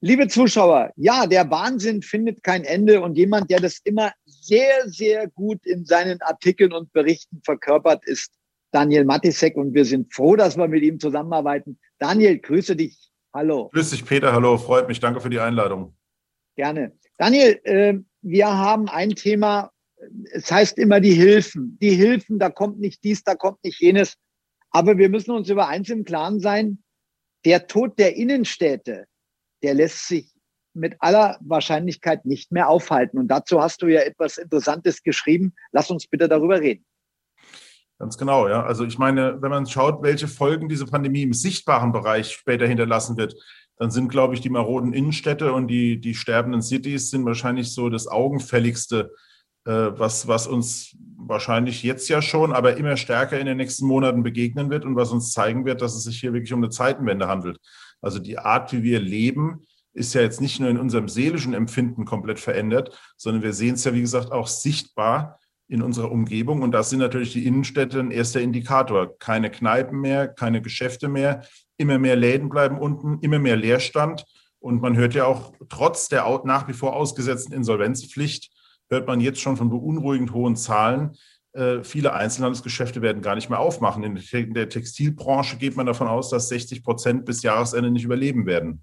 Liebe Zuschauer, ja, der Wahnsinn findet kein Ende und jemand, der das immer sehr, sehr gut in seinen Artikeln und Berichten verkörpert, ist Daniel Matisek und wir sind froh, dass wir mit ihm zusammenarbeiten. Daniel, grüße dich. Hallo. Grüß dich, Peter. Hallo. Freut mich. Danke für die Einladung. Gerne. Daniel, äh, wir haben ein Thema. Es heißt immer die Hilfen. Die Hilfen, da kommt nicht dies, da kommt nicht jenes. Aber wir müssen uns über eins im Klaren sein. Der Tod der Innenstädte, der lässt sich mit aller Wahrscheinlichkeit nicht mehr aufhalten. Und dazu hast du ja etwas Interessantes geschrieben. Lass uns bitte darüber reden. Ganz genau, ja. Also ich meine, wenn man schaut, welche Folgen diese Pandemie im sichtbaren Bereich später hinterlassen wird, dann sind, glaube ich, die maroden Innenstädte und die, die sterbenden Cities sind wahrscheinlich so das augenfälligste, äh, was, was uns wahrscheinlich jetzt ja schon, aber immer stärker in den nächsten Monaten begegnen wird und was uns zeigen wird, dass es sich hier wirklich um eine Zeitenwende handelt. Also die Art, wie wir leben, ist ja jetzt nicht nur in unserem seelischen Empfinden komplett verändert, sondern wir sehen es ja, wie gesagt, auch sichtbar in unserer Umgebung. Und das sind natürlich die Innenstädte ein erster Indikator. Keine Kneipen mehr, keine Geschäfte mehr, immer mehr Läden bleiben unten, immer mehr Leerstand. Und man hört ja auch, trotz der nach wie vor ausgesetzten Insolvenzpflicht, hört man jetzt schon von beunruhigend hohen Zahlen, viele Einzelhandelsgeschäfte werden gar nicht mehr aufmachen. In der Textilbranche geht man davon aus, dass 60 Prozent bis Jahresende nicht überleben werden.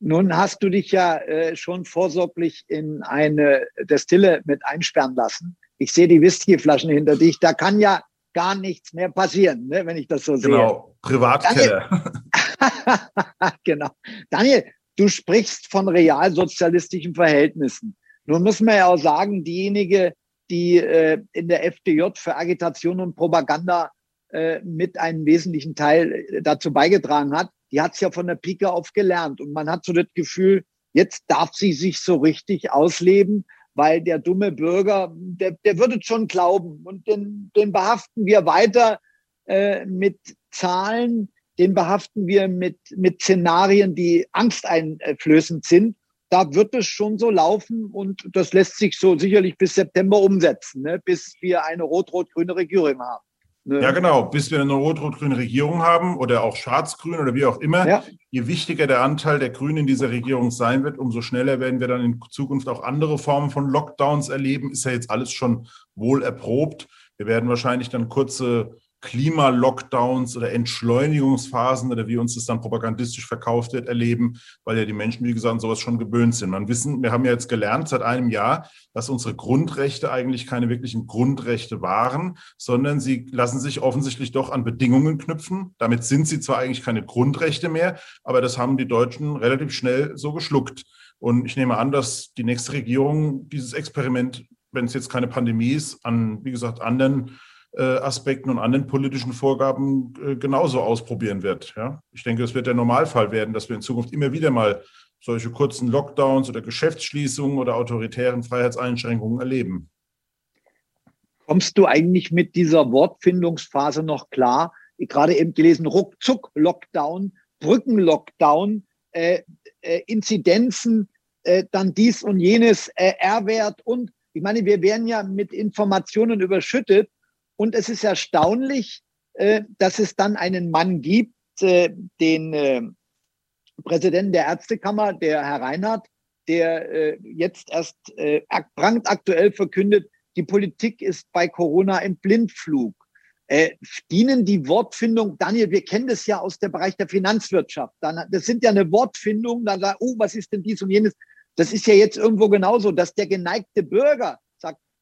Nun hast du dich ja äh, schon vorsorglich in eine Destille mit einsperren lassen. Ich sehe die Whiskyflaschen hinter dich. Da kann ja gar nichts mehr passieren, ne, wenn ich das so sehe. Genau, Privatkeller. genau. Daniel, du sprichst von realsozialistischen Verhältnissen. Nun muss man ja auch sagen, diejenige, die äh, in der FDJ für Agitation und Propaganda äh, mit einem wesentlichen Teil äh, dazu beigetragen hat, die hat es ja von der Pike auf gelernt. Und man hat so das Gefühl, jetzt darf sie sich so richtig ausleben, weil der dumme Bürger, der, der würde schon glauben. Und den, den behaften wir weiter äh, mit Zahlen, den behaften wir mit, mit Szenarien, die angsteinflößend sind da wird es schon so laufen und das lässt sich so sicherlich bis September umsetzen, ne? bis wir eine rot-rot-grüne Regierung haben. Ne? Ja, genau, bis wir eine rot-rot-grüne Regierung haben oder auch schwarz-grün oder wie auch immer. Ja. Je wichtiger der Anteil der Grünen in dieser Regierung sein wird, umso schneller werden wir dann in Zukunft auch andere Formen von Lockdowns erleben. Ist ja jetzt alles schon wohl erprobt. Wir werden wahrscheinlich dann kurze Klimalockdowns oder Entschleunigungsphasen oder wie uns das dann propagandistisch verkauft wird, erleben, weil ja die Menschen, wie gesagt, sowas schon gewöhnt sind. Man wissen, wir haben ja jetzt gelernt seit einem Jahr, dass unsere Grundrechte eigentlich keine wirklichen Grundrechte waren, sondern sie lassen sich offensichtlich doch an Bedingungen knüpfen. Damit sind sie zwar eigentlich keine Grundrechte mehr, aber das haben die Deutschen relativ schnell so geschluckt. Und ich nehme an, dass die nächste Regierung dieses Experiment, wenn es jetzt keine Pandemie ist, an, wie gesagt, anderen Aspekten und anderen politischen Vorgaben äh, genauso ausprobieren wird. Ja? Ich denke, es wird der Normalfall werden, dass wir in Zukunft immer wieder mal solche kurzen Lockdowns oder Geschäftsschließungen oder autoritären Freiheitseinschränkungen erleben. Kommst du eigentlich mit dieser Wortfindungsphase noch klar? Gerade eben gelesen, Ruckzuck-Lockdown, Brücken-Lockdown, äh, äh, Inzidenzen, äh, dann dies und jenes, äh, R-Wert und ich meine, wir werden ja mit Informationen überschüttet und es ist erstaunlich, äh, dass es dann einen Mann gibt, äh, den äh, Präsidenten der Ärztekammer, der Herr Reinhardt, der jetzt erst brandaktuell verkündet, die Politik ist bei Corona im Blindflug. Äh, dienen die Wortfindung, Daniel, wir kennen das ja aus dem Bereich der Finanzwirtschaft. Dann, das sind ja eine Wortfindung, da sagt, oh, was ist denn dies und jenes? Das ist ja jetzt irgendwo genauso, dass der geneigte Bürger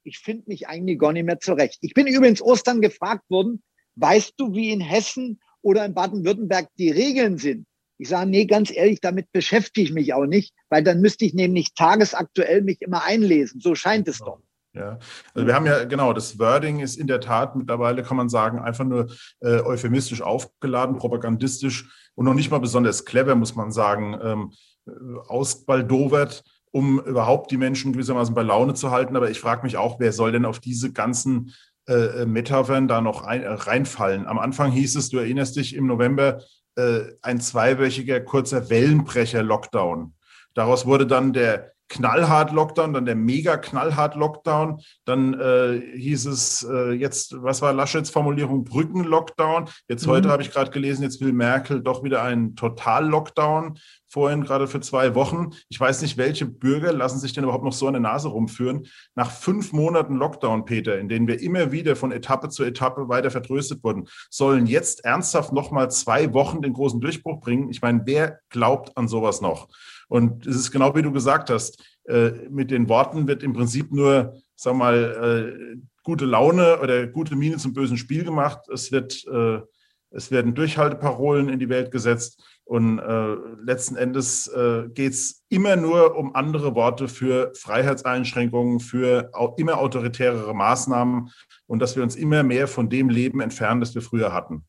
ich finde mich eigentlich gar nicht mehr zurecht. Ich bin übrigens Ostern gefragt worden, weißt du, wie in Hessen oder in Baden-Württemberg die Regeln sind? Ich sage, nee, ganz ehrlich, damit beschäftige ich mich auch nicht, weil dann müsste ich nämlich tagesaktuell mich immer einlesen. So scheint es doch. Ja, also wir haben ja, genau, das Wording ist in der Tat mittlerweile, kann man sagen, einfach nur äh, euphemistisch aufgeladen, propagandistisch und noch nicht mal besonders clever, muss man sagen, ähm, äh, ausbaldowert um überhaupt die Menschen gewissermaßen bei Laune zu halten. Aber ich frage mich auch, wer soll denn auf diese ganzen äh, Metaphern da noch ein, äh, reinfallen? Am Anfang hieß es, du erinnerst dich, im November äh, ein zweiwöchiger kurzer Wellenbrecher-Lockdown. Daraus wurde dann der knallhart Lockdown, dann der mega knallhart Lockdown, dann äh, hieß es äh, jetzt, was war Laschets Formulierung, Brücken-Lockdown. Jetzt mhm. heute habe ich gerade gelesen, jetzt will Merkel doch wieder einen Total-Lockdown, vorhin gerade für zwei Wochen. Ich weiß nicht, welche Bürger lassen sich denn überhaupt noch so eine Nase rumführen. Nach fünf Monaten Lockdown, Peter, in denen wir immer wieder von Etappe zu Etappe weiter vertröstet wurden, sollen jetzt ernsthaft nochmal zwei Wochen den großen Durchbruch bringen. Ich meine, wer glaubt an sowas noch? Und es ist genau wie du gesagt hast, äh, mit den Worten wird im Prinzip nur, sag mal, äh, gute Laune oder gute Miene zum bösen Spiel gemacht. Es wird, äh, es werden Durchhalteparolen in die Welt gesetzt. Und äh, letzten Endes äh, geht es immer nur um andere Worte für Freiheitseinschränkungen, für immer autoritärere Maßnahmen und dass wir uns immer mehr von dem Leben entfernen, das wir früher hatten.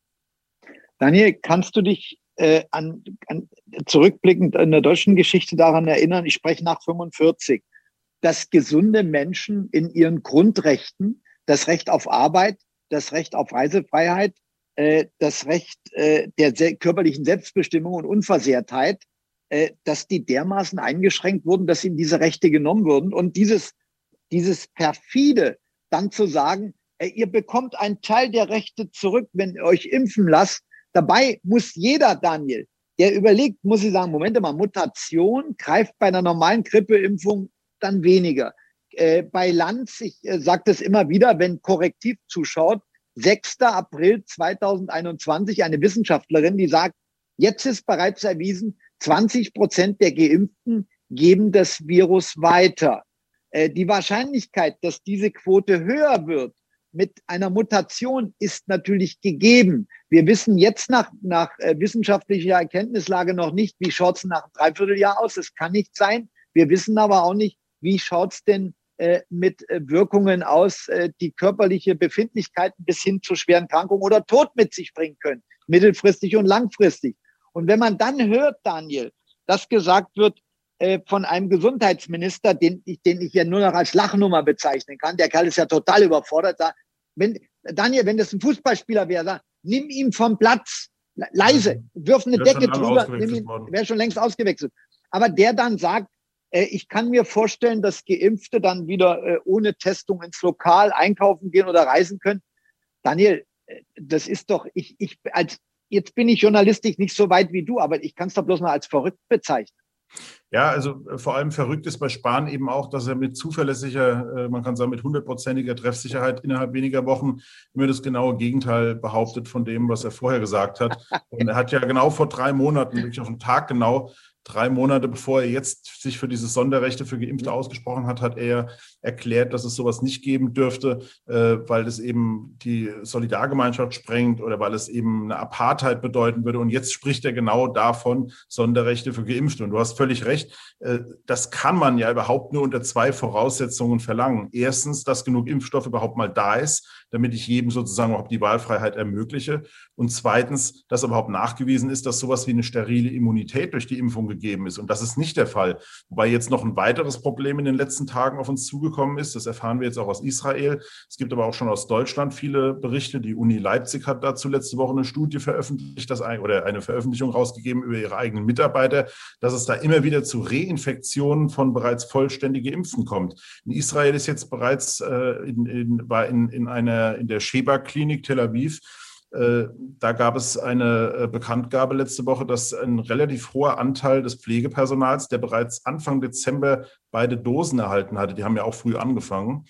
Daniel, kannst du dich äh, an, an, zurückblickend in der deutschen Geschichte daran erinnern, ich spreche nach 45, dass gesunde Menschen in ihren Grundrechten, das Recht auf Arbeit, das Recht auf Reisefreiheit, äh, das Recht äh, der körperlichen Selbstbestimmung und Unversehrtheit, äh, dass die dermaßen eingeschränkt wurden, dass ihnen diese Rechte genommen wurden. Und dieses, dieses perfide, dann zu sagen, ihr bekommt einen Teil der Rechte zurück, wenn ihr euch impfen lasst, Dabei muss jeder, Daniel, der überlegt, muss ich sagen, Moment mal, Mutation greift bei einer normalen Grippeimpfung dann weniger. Äh, bei Lanz, ich äh, sage das immer wieder, wenn korrektiv zuschaut, 6. April 2021, eine Wissenschaftlerin, die sagt, jetzt ist bereits erwiesen, 20 Prozent der Geimpften geben das Virus weiter. Äh, die Wahrscheinlichkeit, dass diese Quote höher wird, mit einer Mutation ist natürlich gegeben. Wir wissen jetzt nach, nach äh, wissenschaftlicher Erkenntnislage noch nicht, wie schaut es nach einem Dreivierteljahr aus. Es kann nicht sein. Wir wissen aber auch nicht, wie schaut es denn äh, mit äh, Wirkungen aus, äh, die körperliche Befindlichkeiten bis hin zu schweren Krankungen oder Tod mit sich bringen können, mittelfristig und langfristig. Und wenn man dann hört, Daniel, dass gesagt wird, äh, von einem Gesundheitsminister, den ich, den ich ja nur noch als Lachnummer bezeichnen kann. Der Kerl ist ja total überfordert. Wenn, Daniel, wenn das ein Fußballspieler wäre, sag, nimm ihn vom Platz, leise, wirf eine Decke drüber, wäre schon längst ausgewechselt. Aber der dann sagt, äh, ich kann mir vorstellen, dass Geimpfte dann wieder äh, ohne Testung ins Lokal einkaufen gehen oder reisen können. Daniel, äh, das ist doch, ich, ich, als, jetzt bin ich journalistisch nicht so weit wie du, aber ich kann es doch bloß mal als verrückt bezeichnen. Ja, also äh, vor allem verrückt ist bei Spahn eben auch, dass er mit zuverlässiger, äh, man kann sagen mit hundertprozentiger Treffsicherheit innerhalb weniger Wochen immer das genaue Gegenteil behauptet von dem, was er vorher gesagt hat. Und er hat ja genau vor drei Monaten, wirklich auf den Tag genau, drei Monate bevor er jetzt sich für diese Sonderrechte für Geimpfte ausgesprochen hat, hat er erklärt, dass es sowas nicht geben dürfte, äh, weil es eben die Solidargemeinschaft sprengt oder weil es eben eine Apartheid bedeuten würde. Und jetzt spricht er genau davon, Sonderrechte für Geimpfte. Und du hast völlig recht, äh, das kann man ja überhaupt nur unter zwei Voraussetzungen verlangen. Erstens, dass genug Impfstoff überhaupt mal da ist, damit ich jedem sozusagen überhaupt die Wahlfreiheit ermögliche. Und zweitens, dass überhaupt nachgewiesen ist, dass sowas wie eine sterile Immunität durch die Impfung gegeben ist. Und das ist nicht der Fall. Wobei jetzt noch ein weiteres Problem in den letzten Tagen auf uns zugekommen ist. Das erfahren wir jetzt auch aus Israel. Es gibt aber auch schon aus Deutschland viele Berichte. Die Uni Leipzig hat dazu letzte Woche eine Studie veröffentlicht, das ein, oder eine Veröffentlichung rausgegeben über ihre eigenen Mitarbeiter, dass es da immer wieder zu Reinfektionen von bereits vollständig Geimpften kommt. In Israel ist jetzt bereits äh, in, in, war in, in, einer, in der Sheba-Klinik Tel Aviv äh, da gab es eine äh, Bekanntgabe letzte Woche, dass ein relativ hoher Anteil des Pflegepersonals, der bereits Anfang Dezember beide Dosen erhalten hatte, die haben ja auch früh angefangen,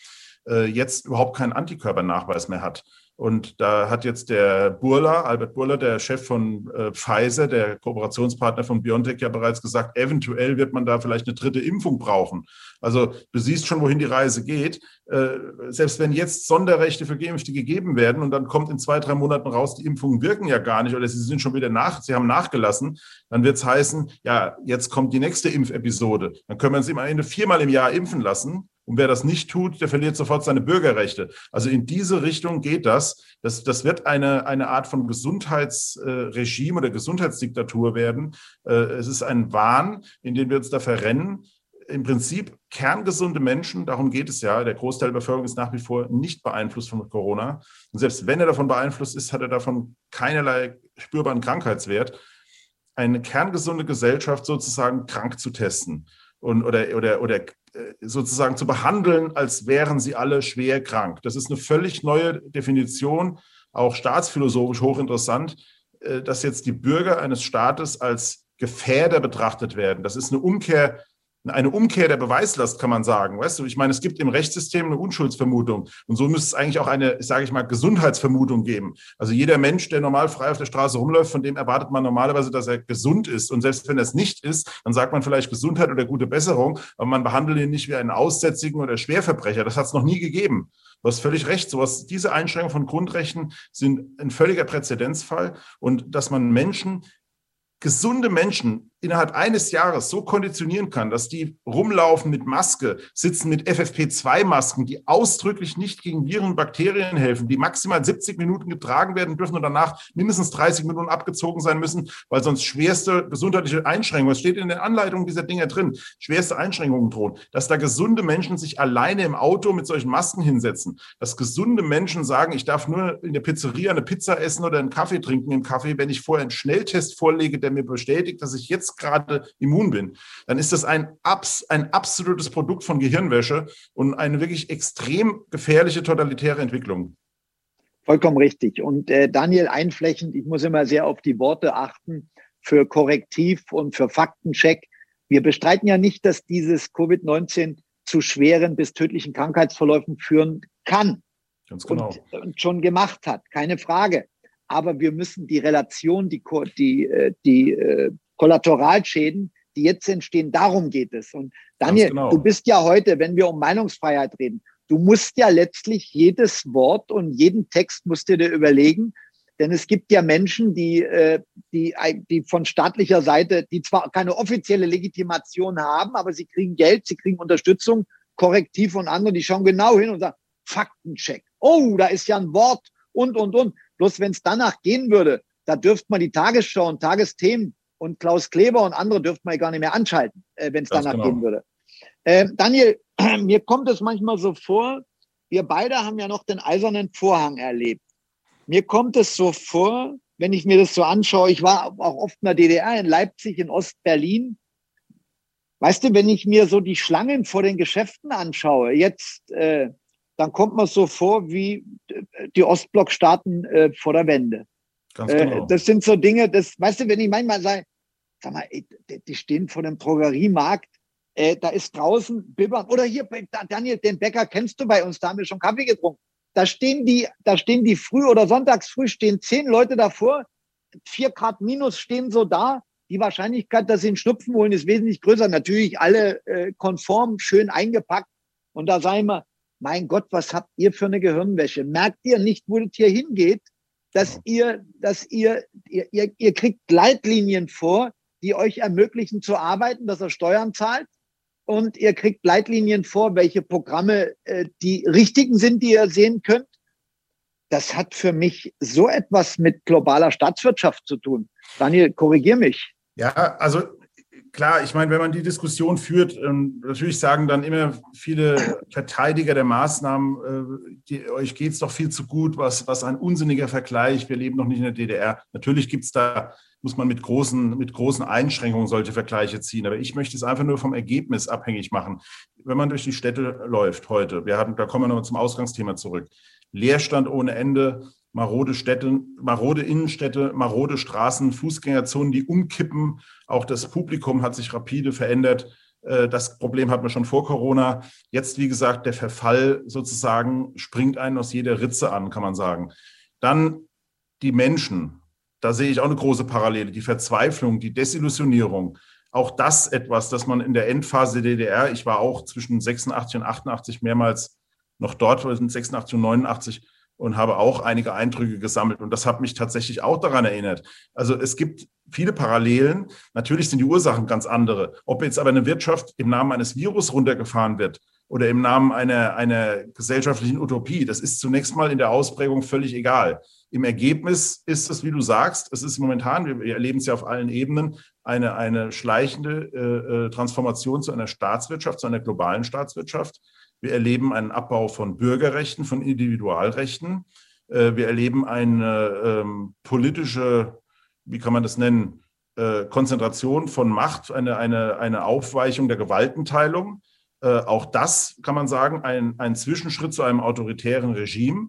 äh, jetzt überhaupt keinen Antikörpernachweis mehr hat. Und da hat jetzt der Burla, Albert Burla, der Chef von äh, Pfizer, der Kooperationspartner von BioNTech, ja bereits gesagt, eventuell wird man da vielleicht eine dritte Impfung brauchen. Also du siehst schon, wohin die Reise geht. Äh, selbst wenn jetzt Sonderrechte für Geimpfte gegeben werden und dann kommt in zwei, drei Monaten raus, die Impfungen wirken ja gar nicht oder sie sind schon wieder nach, sie haben nachgelassen, dann wird es heißen, ja, jetzt kommt die nächste Impfepisode. Dann können wir uns im Ende viermal im Jahr impfen lassen und wer das nicht tut, der verliert sofort seine Bürgerrechte. Also in diese Richtung geht das. Das, das wird eine, eine Art von Gesundheitsregime oder Gesundheitsdiktatur werden. Äh, es ist ein Wahn, in den wir uns da verrennen. Im Prinzip kerngesunde Menschen, darum geht es ja. Der Großteil der Bevölkerung ist nach wie vor nicht beeinflusst von Corona. Und selbst wenn er davon beeinflusst ist, hat er davon keinerlei spürbaren Krankheitswert. Eine kerngesunde Gesellschaft sozusagen krank zu testen und, oder, oder, oder sozusagen zu behandeln, als wären sie alle schwer krank. Das ist eine völlig neue Definition, auch staatsphilosophisch hochinteressant, äh, dass jetzt die Bürger eines Staates als Gefährder betrachtet werden. Das ist eine Umkehr eine Umkehr der Beweislast, kann man sagen. Weißt du, ich meine, es gibt im Rechtssystem eine Unschuldsvermutung. Und so müsste es eigentlich auch eine, sage ich mal, Gesundheitsvermutung geben. Also jeder Mensch, der normal frei auf der Straße rumläuft, von dem erwartet man normalerweise, dass er gesund ist. Und selbst wenn er es nicht ist, dann sagt man vielleicht Gesundheit oder gute Besserung, aber man behandelt ihn nicht wie einen Aussätzigen oder Schwerverbrecher. Das hat es noch nie gegeben. Du hast völlig recht. Sowas, diese Einschränkungen von Grundrechten sind ein völliger Präzedenzfall. Und dass man Menschen gesunde Menschen innerhalb eines Jahres so konditionieren kann, dass die rumlaufen mit Maske, sitzen mit FFP2-Masken, die ausdrücklich nicht gegen Viren und Bakterien helfen, die maximal 70 Minuten getragen werden dürfen und danach mindestens 30 Minuten abgezogen sein müssen, weil sonst schwerste gesundheitliche Einschränkungen, es steht in den Anleitungen dieser Dinge drin, schwerste Einschränkungen drohen, dass da gesunde Menschen sich alleine im Auto mit solchen Masken hinsetzen, dass gesunde Menschen sagen, ich darf nur in der Pizzeria eine Pizza essen oder einen Kaffee trinken im Kaffee, wenn ich vorher einen Schnelltest vorlege, der mir bestätigt, dass ich jetzt gerade immun bin, dann ist das ein, ein absolutes Produkt von Gehirnwäsche und eine wirklich extrem gefährliche totalitäre Entwicklung. Vollkommen richtig. Und äh, Daniel einflächend, ich muss immer sehr auf die Worte achten für Korrektiv und für Faktencheck. Wir bestreiten ja nicht, dass dieses Covid-19 zu schweren bis tödlichen Krankheitsverläufen führen kann. Ganz genau. Und, und schon gemacht hat, keine Frage aber wir müssen die Relation, die, die, äh, die äh, Kollateralschäden, die jetzt entstehen, darum geht es. Und Daniel, genau. du bist ja heute, wenn wir um Meinungsfreiheit reden, du musst ja letztlich jedes Wort und jeden Text musst du dir überlegen, denn es gibt ja Menschen, die, äh, die, die von staatlicher Seite, die zwar keine offizielle Legitimation haben, aber sie kriegen Geld, sie kriegen Unterstützung, Korrektiv und andere, die schauen genau hin und sagen, Faktencheck. Oh, da ist ja ein Wort und, und, und. Bloß wenn es danach gehen würde, da dürfte man die Tagesschau und Tagesthemen und Klaus Kleber und andere dürfte man gar nicht mehr anschalten, äh, wenn es danach genau. gehen würde. Äh, Daniel, mir kommt es manchmal so vor, wir beide haben ja noch den eisernen Vorhang erlebt. Mir kommt es so vor, wenn ich mir das so anschaue, ich war auch oft in der DDR, in Leipzig, in Ostberlin. Weißt du, wenn ich mir so die Schlangen vor den Geschäften anschaue, jetzt äh, dann kommt man so vor wie äh, die Ostblockstaaten äh, vor der Wende. Äh, genau. Äh, das sind so Dinge, das, weißt du, wenn ich manchmal sage, sag mal, ey, die stehen vor dem Drogeriemarkt, äh, da ist draußen Bibbern, oder hier, Daniel, den Bäcker kennst du bei uns, da haben wir schon Kaffee getrunken. Da stehen die, da stehen die früh oder sonntags früh stehen zehn Leute davor, vier Grad minus stehen so da. Die Wahrscheinlichkeit, dass sie einen Schnupfen holen, ist wesentlich größer. Natürlich alle äh, konform, schön eingepackt. Und da sagen wir, mein Gott, was habt ihr für eine Gehirnwäsche? Merkt ihr nicht, wo das hier hingeht? Dass ihr, dass ihr, ihr, ihr, ihr kriegt Leitlinien vor, die euch ermöglichen zu arbeiten, dass ihr Steuern zahlt. Und ihr kriegt Leitlinien vor, welche Programme äh, die richtigen sind, die ihr sehen könnt. Das hat für mich so etwas mit globaler Staatswirtschaft zu tun. Daniel, korrigier mich. Ja, also klar, ich meine, wenn man die Diskussion führt, ähm, natürlich sagen dann immer viele Verteidiger der Maßnahmen, äh, die, euch geht es doch viel zu gut, was, was ein unsinniger Vergleich, wir leben noch nicht in der DDR. Natürlich gibt es da, muss man mit großen, mit großen Einschränkungen solche Vergleiche ziehen, aber ich möchte es einfach nur vom Ergebnis abhängig machen. Wenn man durch die Städte läuft heute, wir hatten, da kommen wir noch zum Ausgangsthema zurück, Leerstand ohne Ende, marode Städte, marode Innenstädte, marode Straßen, Fußgängerzonen, die umkippen. Auch das Publikum hat sich rapide verändert. Äh, das Problem hatten wir schon vor Corona. Jetzt, wie gesagt, der Verfall sozusagen springt einen aus jeder Ritze an, kann man sagen. Dann die Menschen. Da sehe ich auch eine große Parallele. Die Verzweiflung, die Desillusionierung. Auch das etwas, das man in der Endphase der DDR, ich war auch zwischen 86 und 88 mehrmals noch dort, 86 und 89, und habe auch einige Eindrücke gesammelt. Und das hat mich tatsächlich auch daran erinnert. Also es gibt viele Parallelen. Natürlich sind die Ursachen ganz andere. Ob jetzt aber eine Wirtschaft im Namen eines Virus runtergefahren wird oder im Namen einer, einer gesellschaftlichen Utopie, das ist zunächst mal in der Ausprägung völlig egal. Im Ergebnis ist es, wie du sagst, es ist momentan, wir erleben es ja auf allen Ebenen, eine, eine schleichende äh, äh Transformation zu einer Staatswirtschaft, zu einer globalen Staatswirtschaft. Wir erleben einen Abbau von Bürgerrechten, von Individualrechten. Äh, wir erleben eine ähm, politische, wie kann man das nennen, äh, Konzentration von Macht, eine, eine, eine Aufweichung der Gewaltenteilung. Äh, auch das kann man sagen, ein, ein Zwischenschritt zu einem autoritären Regime.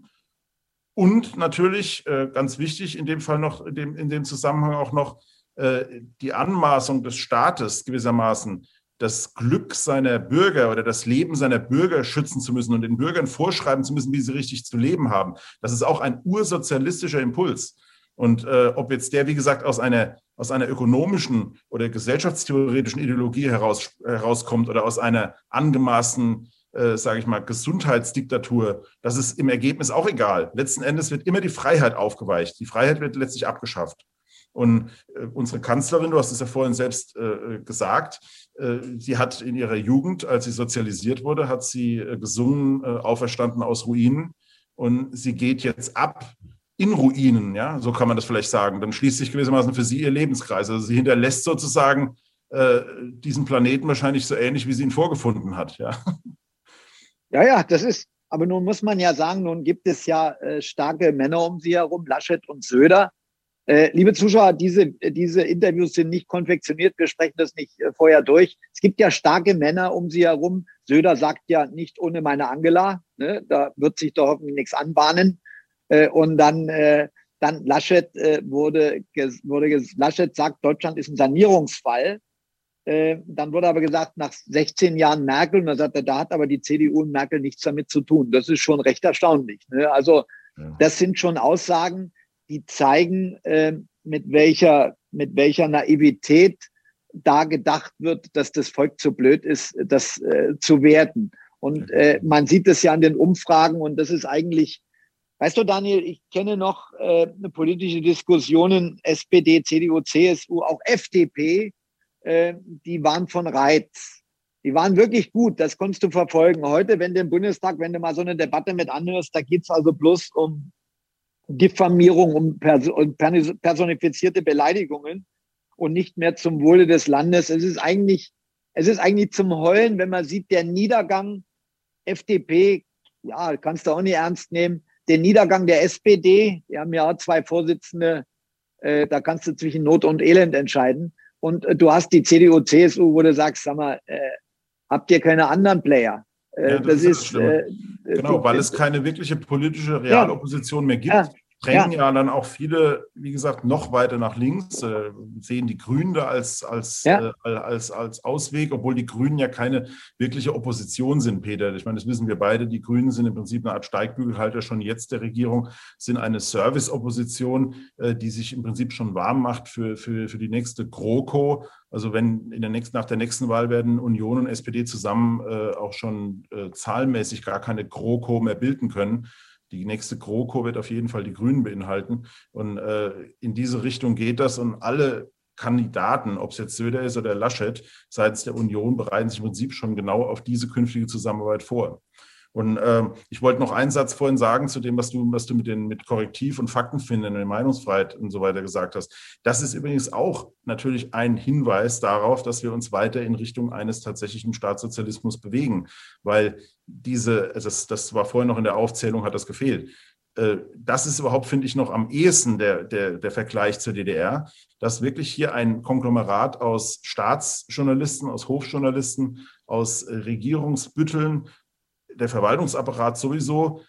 Und natürlich, äh, ganz wichtig in dem Fall noch, in dem, in dem Zusammenhang auch noch, äh, die Anmaßung des Staates gewissermaßen, das Glück seiner Bürger oder das Leben seiner Bürger schützen zu müssen und den Bürgern vorschreiben zu müssen, wie sie richtig zu leben haben. Das ist auch ein ursozialistischer Impuls. Und äh, ob jetzt der, wie gesagt, aus einer, aus einer ökonomischen oder gesellschaftstheoretischen Ideologie heraus, herauskommt oder aus einer angemaßten, äh, sage ich mal, Gesundheitsdiktatur, das ist im Ergebnis auch egal. Letzten Endes wird immer die Freiheit aufgeweicht. Die Freiheit wird letztlich abgeschafft. Und äh, unsere Kanzlerin, du hast es ja vorhin selbst äh, gesagt, äh, sie hat in ihrer Jugend, als sie sozialisiert wurde, hat sie äh, gesungen, äh, auferstanden aus Ruinen. Und sie geht jetzt ab in Ruinen, ja, so kann man das vielleicht sagen. Dann schließt sich gewissermaßen für sie ihr Lebenskreis. Also sie hinterlässt sozusagen äh, diesen Planeten wahrscheinlich so ähnlich, wie sie ihn vorgefunden hat, ja. Ja, ja, das ist, aber nun muss man ja sagen, nun gibt es ja äh, starke Männer um sie herum, Laschet und Söder. Äh, liebe Zuschauer, diese, diese Interviews sind nicht konfektioniert. Wir sprechen das nicht äh, vorher durch. Es gibt ja starke Männer um sie herum. Söder sagt ja nicht ohne meine Angela. Ne? Da wird sich doch hoffentlich nichts anbahnen. Äh, und dann, dann Laschet wurde, wurde Laschet sagt, Deutschland ist ein Sanierungsfall. Dann wurde aber gesagt, nach 16 Jahren Merkel, und da sagt er, da hat aber die CDU und Merkel nichts damit zu tun. Das ist schon recht erstaunlich. Ne? Also das sind schon Aussagen, die zeigen, mit welcher, mit welcher Naivität da gedacht wird, dass das Volk zu blöd ist, das zu werten. Und man sieht es ja an den Umfragen und das ist eigentlich Weißt du, Daniel, ich kenne noch äh, politische Diskussionen, SPD, CDU, CSU, auch FDP, äh, die waren von Reiz. Die waren wirklich gut, das konntest du verfolgen. Heute, wenn du im Bundestag, wenn du mal so eine Debatte mit anhörst, da geht's also bloß um Diffamierung, um personifizierte Beleidigungen und nicht mehr zum Wohle des Landes. Es ist eigentlich, es ist eigentlich zum Heulen, wenn man sieht, der Niedergang FDP, ja, kannst du auch nicht ernst nehmen den Niedergang der SPD. Wir haben ja zwei Vorsitzende, äh, da kannst du zwischen Not und Elend entscheiden. Und äh, du hast die CDU, CSU, wo du sagst, sag mal, äh, habt ihr keine anderen Player? Ja, das, das, ist, ist äh, genau, weil es keine wirkliche politische Realopposition ja. mehr gibt. Drängen ja. ja. dann auch viele, wie gesagt, noch weiter nach links, äh, sehen die Grünen da als, als, ja. äh, als, als Ausweg, obwohl die Grünen ja keine wirkliche Opposition sind, Peter. Ich meine, das wissen wir beide. Die Grünen sind im Prinzip eine Art Steigbügelhalter schon jetzt der Regierung, sind eine Service-Opposition, äh, die sich im Prinzip schon warm macht für, für, für die nächste GroKo. Also wenn in der nächsten, nach der nächsten Wahl werden Union und SPD zusammen äh, auch schon äh, zahlenmäßig gar keine GroKo mehr bilden können, die nächste GroKo wird auf jeden Fall die Grünen beinhalten. Und äh, in diese Richtung geht das. Und alle Kandidaten, ob es jetzt Söder ist oder Laschet, seitens der Union bereiten sich im Prinzip schon genau auf diese künftige Zusammenarbeit vor. Und äh, ich wollte noch einen Satz vorhin sagen zu dem, was du, was du mit den mit Korrektiv und Faktenfinden und Meinungsfreiheit und so weiter gesagt hast. Das ist übrigens auch natürlich ein Hinweis darauf, dass wir uns weiter in Richtung eines tatsächlichen Staatssozialismus bewegen, weil diese, das, das war vorhin noch in der Aufzählung, hat das gefehlt äh, das ist überhaupt, finde ich, noch am ehesten der, der, der Vergleich zur DDR, dass wirklich hier ein Konglomerat aus Staatsjournalisten, aus Hofjournalisten, aus Regierungsbütteln, der Verwaltungsapparat sowieso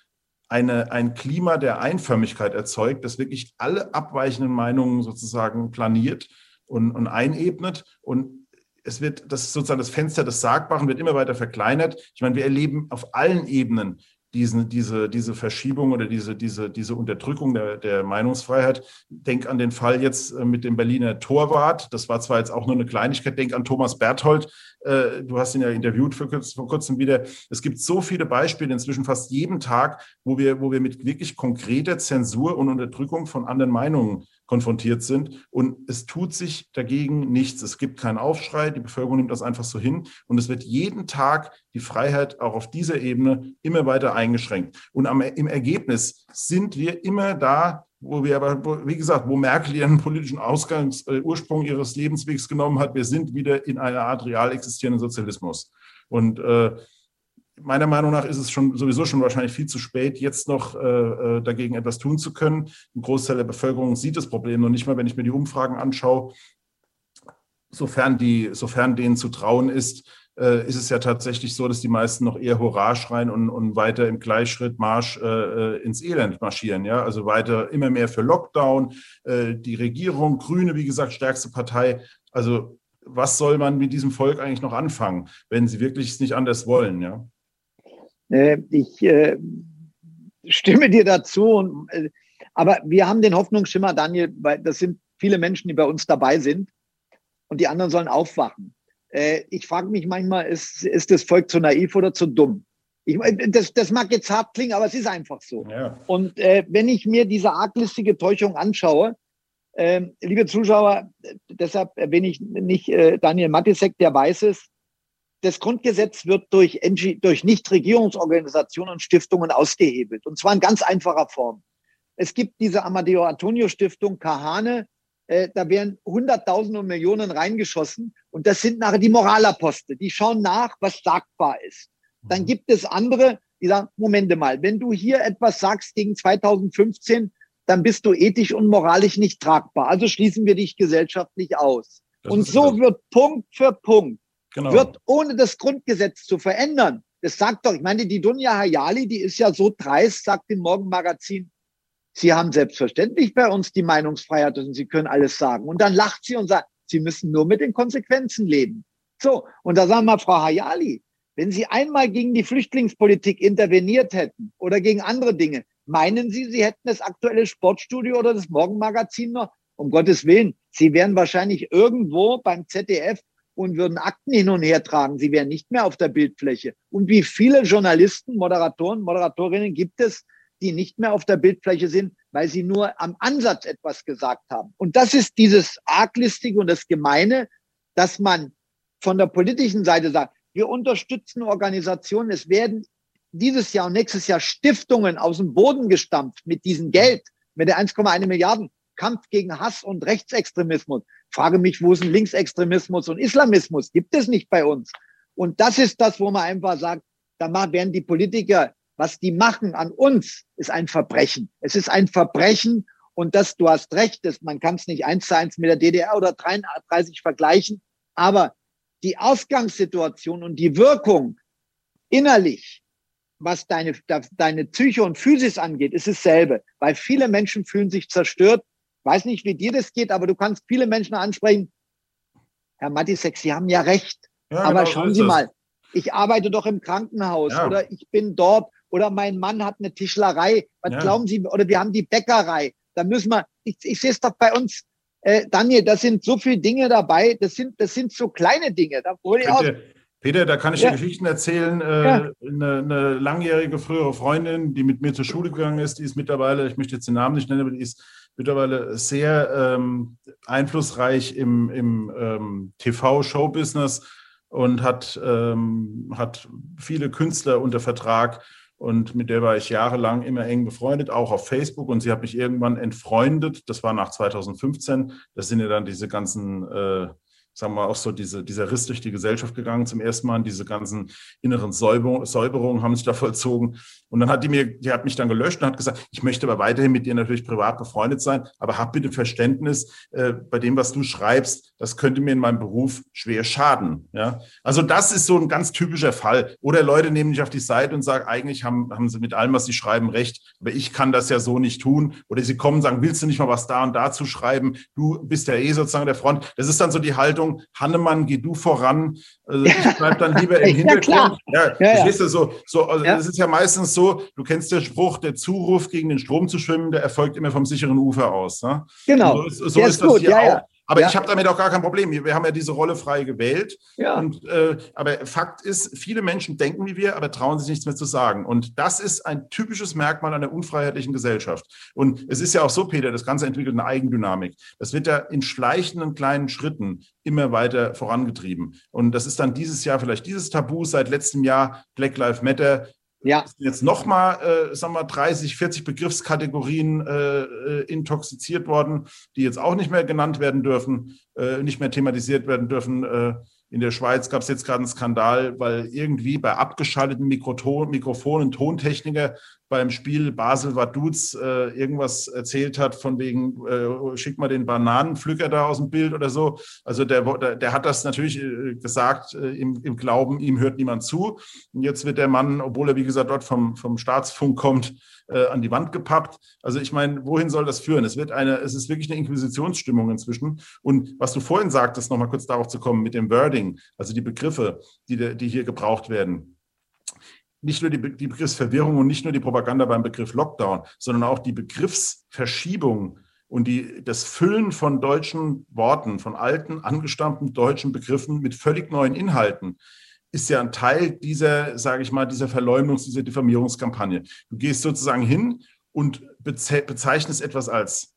eine, ein Klima der Einförmigkeit erzeugt, das wirklich alle abweichenden Meinungen sozusagen planiert und, und einebnet. Und es wird, das sozusagen das Fenster des Sagbaren wird immer weiter verkleinert. Ich meine, wir erleben auf allen Ebenen diesen, diese, diese Verschiebung oder diese, diese, diese Unterdrückung der, der Meinungsfreiheit. Denk an den Fall jetzt äh, mit dem Berliner Torwart. Das war zwar jetzt auch nur eine Kleinigkeit. Denk an Thomas Berthold. Äh, du hast ihn ja interviewt vor, vor kurzem wieder. Es gibt so viele Beispiele inzwischen fast jeden Tag, wo wir, wo wir mit wirklich konkreter Zensur und Unterdrückung von anderen Meinungen konfrontiert sind. Und es tut sich dagegen nichts. Es gibt keinen Aufschrei. Die Bevölkerung nimmt das einfach so hin. Und es wird jeden Tag die Freiheit auch auf dieser Ebene immer weiter eingeschränkt. Und am, im Ergebnis sind wir immer da, wo wir aber, wo, wie gesagt, wo Merkel ihren politischen Ausgangs, äh, Ursprung ihres Lebenswegs genommen hat, wir sind wieder in einer Art real existierenden Sozialismus. Und äh, meiner Meinung nach ist es schon sowieso schon wahrscheinlich viel zu spät, jetzt noch äh, äh, dagegen etwas tun zu können. Ein Großteil der Bevölkerung sieht das Problem noch nicht mal, wenn ich mir die Umfragen anschaue. sofern, die, sofern denen zu trauen ist, äh, ist es ja tatsächlich so, dass die meisten noch eher Hurra schreien und, und weiter im Gleichschritt Marsch äh, äh, ins Elend marschieren. Ja? Also weiter immer mehr für Lockdown. Äh, die Regierung, Grüne, wie gesagt, stärkste Partei. Also was soll man mit diesem Volk eigentlich noch anfangen, wenn sie wirklich es nicht anders wollen? Ja? Äh, ich äh, stimme dir dazu. Und, aber wir haben den Hoffnungsschimmer, Daniel, weil das sind viele Menschen, die bei uns dabei sind und die anderen sollen aufwachen. Äh, ich frage mich manchmal, ist, ist das Volk zu naiv oder zu dumm? Ich, das, das mag jetzt hart klingen, aber es ist einfach so. Ja. Und äh, wenn ich mir diese arglistige Täuschung anschaue, äh, liebe Zuschauer, deshalb erwähne ich nicht äh, Daniel Matisek, der weiß es, das Grundgesetz wird durch, durch Nichtregierungsorganisationen und Stiftungen ausgehebelt. Und zwar in ganz einfacher Form. Es gibt diese Amadeo Antonio Stiftung Kahane, äh, da werden Hunderttausende und Millionen reingeschossen. Und das sind nachher die Moralapostel. Die schauen nach, was sagbar ist. Dann mhm. gibt es andere, die sagen, Momente mal, wenn du hier etwas sagst gegen 2015, dann bist du ethisch und moralisch nicht tragbar. Also schließen wir dich gesellschaftlich aus. Das und so wird Punkt für Punkt, genau. wird ohne das Grundgesetz zu verändern. Das sagt doch, ich meine, die Dunja Hayali, die ist ja so dreist, sagt im Morgenmagazin, Sie haben selbstverständlich bei uns die Meinungsfreiheit und Sie können alles sagen. Und dann lacht sie und sagt, Sie müssen nur mit den Konsequenzen leben. So, und da sagen wir, Frau Hayali, wenn Sie einmal gegen die Flüchtlingspolitik interveniert hätten oder gegen andere Dinge, meinen Sie, Sie hätten das aktuelle Sportstudio oder das Morgenmagazin noch? Um Gottes Willen, Sie wären wahrscheinlich irgendwo beim ZDF und würden Akten hin und her tragen. Sie wären nicht mehr auf der Bildfläche. Und wie viele Journalisten, Moderatoren, Moderatorinnen gibt es, die nicht mehr auf der Bildfläche sind, weil sie nur am Ansatz etwas gesagt haben. Und das ist dieses Arglistige und das Gemeine, dass man von der politischen Seite sagt, wir unterstützen Organisationen, es werden dieses Jahr und nächstes Jahr Stiftungen aus dem Boden gestampft mit diesem Geld, mit der 1,1 Milliarden Kampf gegen Hass und Rechtsextremismus. Frage mich, wo ist ein Linksextremismus und Islamismus? Gibt es nicht bei uns. Und das ist das, wo man einfach sagt, da werden die Politiker was die machen an uns, ist ein Verbrechen. Es ist ein Verbrechen und das, du hast recht, das, man kann es nicht eins zu eins mit der DDR oder 33 vergleichen, aber die Ausgangssituation und die Wirkung innerlich, was deine, deine Psyche und Physis angeht, ist dasselbe, weil viele Menschen fühlen sich zerstört. Weiß nicht, wie dir das geht, aber du kannst viele Menschen ansprechen. Herr Matisek, Sie haben ja recht. Ja, aber genau schauen Sie mal, ich arbeite doch im Krankenhaus ja. oder ich bin dort oder mein Mann hat eine Tischlerei. Was ja. glauben Sie? Oder wir haben die Bäckerei. Da müssen wir, ich, ich sehe es doch bei uns, äh, Daniel, da sind so viele Dinge dabei. Das sind, das sind so kleine Dinge. Da hole ich aus. Peter, da kann ich ja. dir Geschichten erzählen. Äh, ja. eine, eine, langjährige frühere Freundin, die mit mir zur Schule gegangen ist, die ist mittlerweile, ich möchte jetzt den Namen nicht nennen, aber die ist mittlerweile sehr ähm, einflussreich im, im ähm, TV-Show-Business und hat, ähm, hat viele Künstler unter Vertrag und mit der war ich jahrelang immer eng befreundet, auch auf Facebook. Und sie hat mich irgendwann entfreundet. Das war nach 2015. Das sind ja dann diese ganzen äh, sagen wir auch so diese, dieser Riss durch die Gesellschaft gegangen zum ersten Mal. Diese ganzen inneren Säuberungen, Säuberungen haben sich da vollzogen. Und dann hat die mir, die hat mich dann gelöscht und hat gesagt, ich möchte aber weiterhin mit dir natürlich privat befreundet sein, aber hab bitte Verständnis äh, bei dem, was du schreibst. Das könnte mir in meinem Beruf schwer schaden. Ja, also das ist so ein ganz typischer Fall. Oder Leute nehmen dich auf die Seite und sagen, eigentlich haben, haben sie mit allem, was sie schreiben, recht, aber ich kann das ja so nicht tun. Oder sie kommen und sagen, willst du nicht mal was da und da zu schreiben? Du bist ja eh sozusagen der Front. Das ist dann so die Haltung, Hannemann, geh du voran, also ich bleib dann lieber im Hintergrund. Ja, ja, ja. Weißt du, so, so, also ja. es ist ja meistens so, du kennst den Spruch, der Zuruf gegen den Strom zu schwimmen, der erfolgt immer vom sicheren Ufer aus. Ne? Genau. So, so ist, ist, das gut. hier auch. Aber ja. ich habe damit auch gar kein Problem. Wir haben ja diese Rolle frei gewählt. Ja. Und, äh, aber Fakt ist, viele Menschen denken wie wir, aber trauen sich nichts mehr zu sagen. Und das ist ein typisches Merkmal einer unfreiheitlichen Gesellschaft. Und es ist ja auch so, Peter, das Ganze entwickelt eine Eigendynamik. Das wird ja in schleichenden kleinen Schritten immer weiter vorangetrieben. Und das ist dann dieses Jahr vielleicht dieses Tabu seit letztem Jahr Black Lives Matter ja. jetzt nochmal, äh, sagen wir, 30, 40 Begriffskategorien äh, äh, intoxiziert worden, die jetzt auch nicht mehr genannt werden dürfen, äh, nicht mehr thematisiert werden dürfen. Äh, in der Schweiz gab es jetzt gerade einen Skandal, weil irgendwie bei abgeschalteten Mikroton, Mikrofonen Tontechniker beim Spiel Basel Vaduz äh, irgendwas erzählt hat von wegen, äh, schick mal den Bananenpflücker da aus dem Bild oder so. Also der, der, der hat das natürlich äh, gesagt äh, im, im Glauben, ihm hört niemand zu. Und jetzt wird der Mann, obwohl er wie gesagt dort vom, vom Staatsfunk kommt, äh, an die Wand gepappt. Also ich meine, wohin soll das führen? Es wird eine, es ist wirklich eine Inquisitionsstimmung inzwischen. Und was du vorhin sagtest, nochmal kurz darauf zu kommen mit dem Wording, also die Begriffe, die, die hier gebraucht werden nicht nur die, die Begriffsverwirrung und nicht nur die Propaganda beim Begriff Lockdown, sondern auch die Begriffsverschiebung und die, das Füllen von deutschen Worten, von alten, angestammten deutschen Begriffen mit völlig neuen Inhalten ist ja ein Teil dieser, sage ich mal, dieser Verleumdungs-, dieser Diffamierungskampagne. Du gehst sozusagen hin und bezeichnest etwas als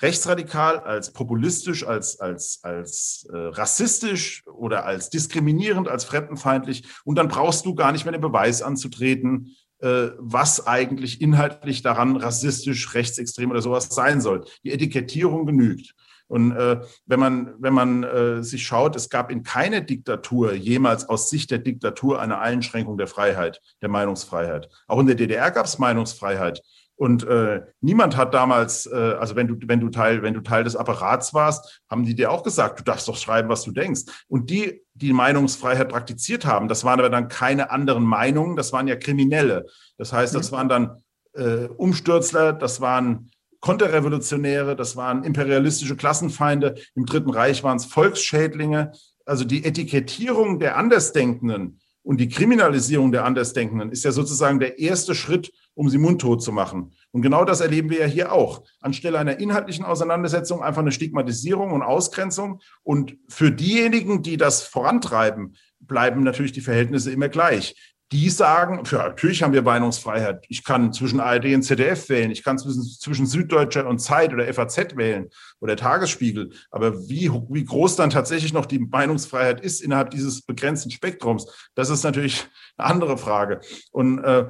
rechtsradikal, als populistisch, als, als, als äh, rassistisch oder als diskriminierend, als fremdenfeindlich. Und dann brauchst du gar nicht mehr den Beweis anzutreten, äh, was eigentlich inhaltlich daran rassistisch, rechtsextrem oder sowas sein soll. Die Etikettierung genügt. Und äh, wenn man, wenn man äh, sich schaut, es gab in keiner Diktatur jemals aus Sicht der Diktatur eine Einschränkung der Freiheit, der Meinungsfreiheit. Auch in der DDR gab es Meinungsfreiheit. Und äh, niemand hat damals, äh, also wenn du, wenn du Teil, wenn du Teil des Apparats warst, haben die dir auch gesagt, du darfst doch schreiben, was du denkst. Und die, die Meinungsfreiheit praktiziert haben, das waren aber dann keine anderen Meinungen, das waren ja Kriminelle. Das heißt, das mhm. waren dann äh, Umstürzler, das waren Konterrevolutionäre, das waren imperialistische Klassenfeinde. Im Dritten Reich waren es Volksschädlinge. Also die Etikettierung der Andersdenkenden und die Kriminalisierung der Andersdenkenden ist ja sozusagen der erste Schritt, um sie mundtot zu machen. Und genau das erleben wir ja hier auch. Anstelle einer inhaltlichen Auseinandersetzung einfach eine Stigmatisierung und Ausgrenzung. Und für diejenigen, die das vorantreiben, bleiben natürlich die Verhältnisse immer gleich. Die sagen, ja, natürlich haben wir Meinungsfreiheit. Ich kann zwischen ARD und ZDF wählen. Ich kann zwischen, zwischen Süddeutscher und Zeit oder FAZ wählen oder Tagesspiegel. Aber wie, wie groß dann tatsächlich noch die Meinungsfreiheit ist innerhalb dieses begrenzten Spektrums, das ist natürlich eine andere Frage. Und äh,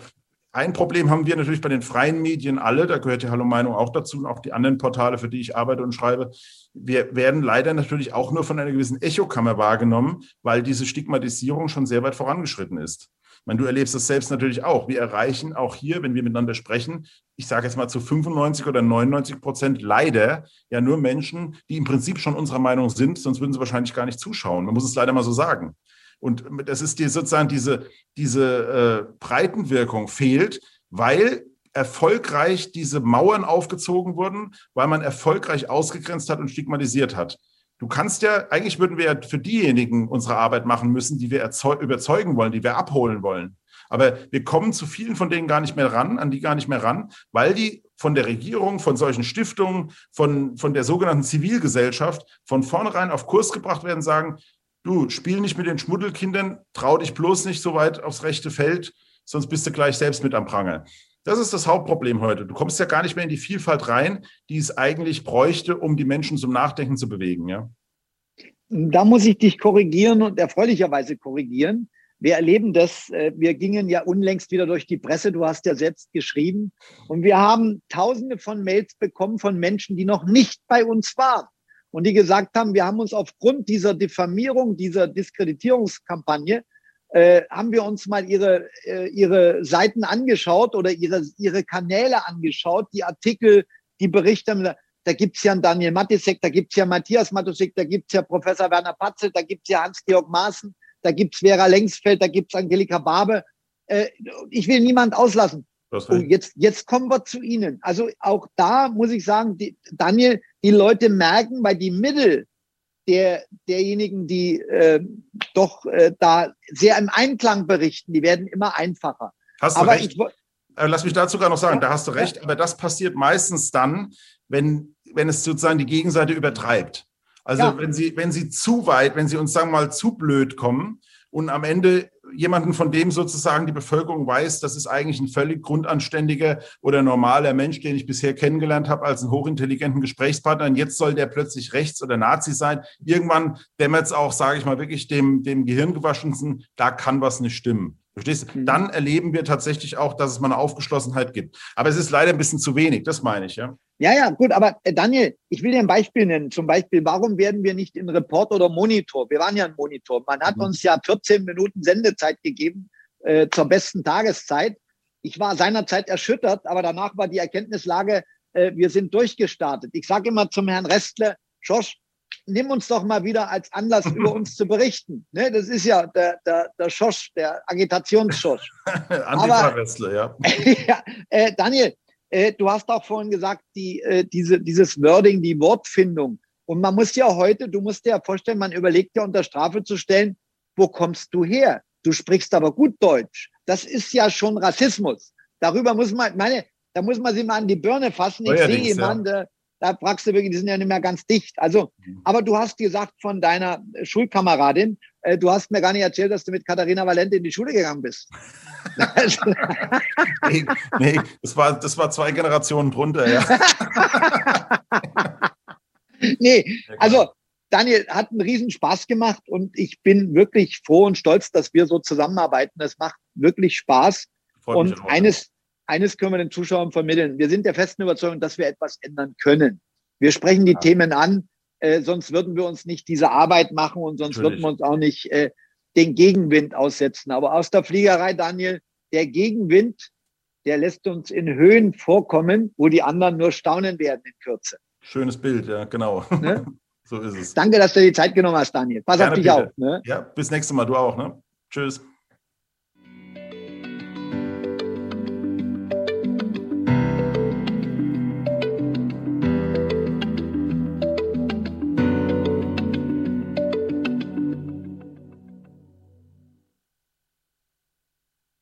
ein Problem haben wir natürlich bei den freien Medien alle, da gehört die Hallo Meinung auch dazu und auch die anderen Portale, für die ich arbeite und schreibe. Wir werden leider natürlich auch nur von einer gewissen Echokammer wahrgenommen, weil diese Stigmatisierung schon sehr weit vorangeschritten ist. Meine, du erlebst das selbst natürlich auch. Wir erreichen auch hier, wenn wir miteinander sprechen, ich sage jetzt mal zu 95 oder 99 Prozent leider ja nur Menschen, die im Prinzip schon unserer Meinung sind, sonst würden sie wahrscheinlich gar nicht zuschauen. Man muss es leider mal so sagen. Und das ist die, sozusagen diese, diese äh, Breitenwirkung fehlt, weil erfolgreich diese Mauern aufgezogen wurden, weil man erfolgreich ausgegrenzt hat und stigmatisiert hat. Du kannst ja, eigentlich würden wir ja für diejenigen unsere Arbeit machen müssen, die wir überzeugen wollen, die wir abholen wollen. Aber wir kommen zu vielen von denen gar nicht mehr ran, an die gar nicht mehr ran, weil die von der Regierung, von solchen Stiftungen, von, von der sogenannten Zivilgesellschaft von vornherein auf Kurs gebracht werden, sagen, du spiel nicht mit den Schmuddelkindern, trau dich bloß nicht so weit aufs rechte Feld, sonst bist du gleich selbst mit am Pranger. Das ist das Hauptproblem heute. Du kommst ja gar nicht mehr in die Vielfalt rein, die es eigentlich bräuchte, um die Menschen zum Nachdenken zu bewegen. Ja? Da muss ich dich korrigieren und erfreulicherweise korrigieren. Wir erleben das. Äh, wir gingen ja unlängst wieder durch die Presse. Du hast ja selbst geschrieben. Und wir haben tausende von Mails bekommen von Menschen, die noch nicht bei uns waren und die gesagt haben, wir haben uns aufgrund dieser Diffamierung, dieser Diskreditierungskampagne, äh, haben wir uns mal ihre, äh, ihre Seiten angeschaut oder ihre, ihre Kanäle angeschaut, die Artikel, die Berichte. Da gibt's ja einen Daniel Matisek, da gibt's ja Matthias Matusek, da gibt's ja Professor Werner Patzel, da gibt's ja Hans-Georg Maaßen, da gibt's Vera Lengsfeld, da gibt's Angelika Barbe. Äh, ich will niemand auslassen. Und jetzt, jetzt kommen wir zu Ihnen. Also auch da muss ich sagen, die, Daniel, die Leute merken, weil die Mittel der, derjenigen, die äh, doch äh, da sehr im Einklang berichten, die werden immer einfacher. Hast du aber recht. Ich, äh, Lass mich dazu gerade noch sagen, ja, da hast du recht, ja. aber das passiert meistens dann, wenn, wenn es sozusagen die Gegenseite übertreibt. Also ja. wenn sie, wenn sie zu weit, wenn sie uns sagen wir mal zu blöd kommen und am Ende jemanden, von dem sozusagen die Bevölkerung weiß, das ist eigentlich ein völlig grundanständiger oder normaler Mensch, den ich bisher kennengelernt habe als einen hochintelligenten Gesprächspartner. Und jetzt soll der plötzlich rechts oder Nazi sein. Irgendwann dämmert es auch, sage ich mal, wirklich dem, dem Gehirngewaschensten, da kann was nicht stimmen. Verstehst du? Mhm. Dann erleben wir tatsächlich auch, dass es mal eine Aufgeschlossenheit gibt. Aber es ist leider ein bisschen zu wenig, das meine ich, ja. Ja, ja, gut, aber äh, Daniel, ich will dir ein Beispiel nennen. Zum Beispiel, warum werden wir nicht in Report oder Monitor? Wir waren ja ein Monitor. Man hat mhm. uns ja 14 Minuten Sendezeit gegeben äh, zur besten Tageszeit. ich war seinerzeit erschüttert, aber danach war die Erkenntnislage, äh, wir sind durchgestartet. Ich sage immer zum Herrn Restle, Josh, nimm uns doch mal wieder als Anlass, über uns zu berichten. Ne, das ist ja der, der, der Schosch, der Agitationsschosch. Antifa-Restle, ja. ja äh, Daniel, äh, du hast auch vorhin gesagt, die, äh, diese, dieses Wording, die Wortfindung. Und man muss ja heute, du musst dir ja vorstellen, man überlegt ja unter Strafe zu stellen, wo kommst du her? Du sprichst aber gut Deutsch. Das ist ja schon Rassismus. Darüber muss man, meine, da muss man sich mal an die Birne fassen. Ich sehe jemanden, ja. Da fragst du wirklich, die sind ja nicht mehr ganz dicht. Also, mhm. aber du hast gesagt von deiner Schulkameradin, äh, du hast mir gar nicht erzählt, dass du mit Katharina Valente in die Schule gegangen bist. nee, nee, das war, das war zwei Generationen drunter, ja. nee, also Daniel hat einen riesen Spaß gemacht und ich bin wirklich froh und stolz, dass wir so zusammenarbeiten. Es macht wirklich Spaß. Freut und eines, eines können wir den Zuschauern vermitteln. Wir sind der festen Überzeugung, dass wir etwas ändern können. Wir sprechen die ja. Themen an, äh, sonst würden wir uns nicht diese Arbeit machen und sonst Natürlich. würden wir uns auch nicht äh, den Gegenwind aussetzen. Aber aus der Fliegerei, Daniel, der Gegenwind, der lässt uns in Höhen vorkommen, wo die anderen nur staunen werden in Kürze. Schönes Bild, ja, genau. Ne? so ist es. Danke, dass du die Zeit genommen hast, Daniel. Pass Gerne auf dich bitte. auf. Ne? Ja, bis nächstes Mal. Du auch. Ne? Tschüss.